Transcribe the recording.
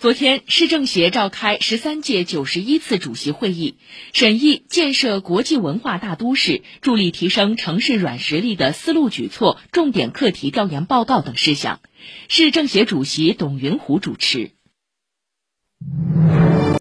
昨天市政协召开十三届九十一次主席会议审议建设国际文化大都市助力提升城市软实力的思路举措重点课题调研报告等事项。市政协主席董云虎主持。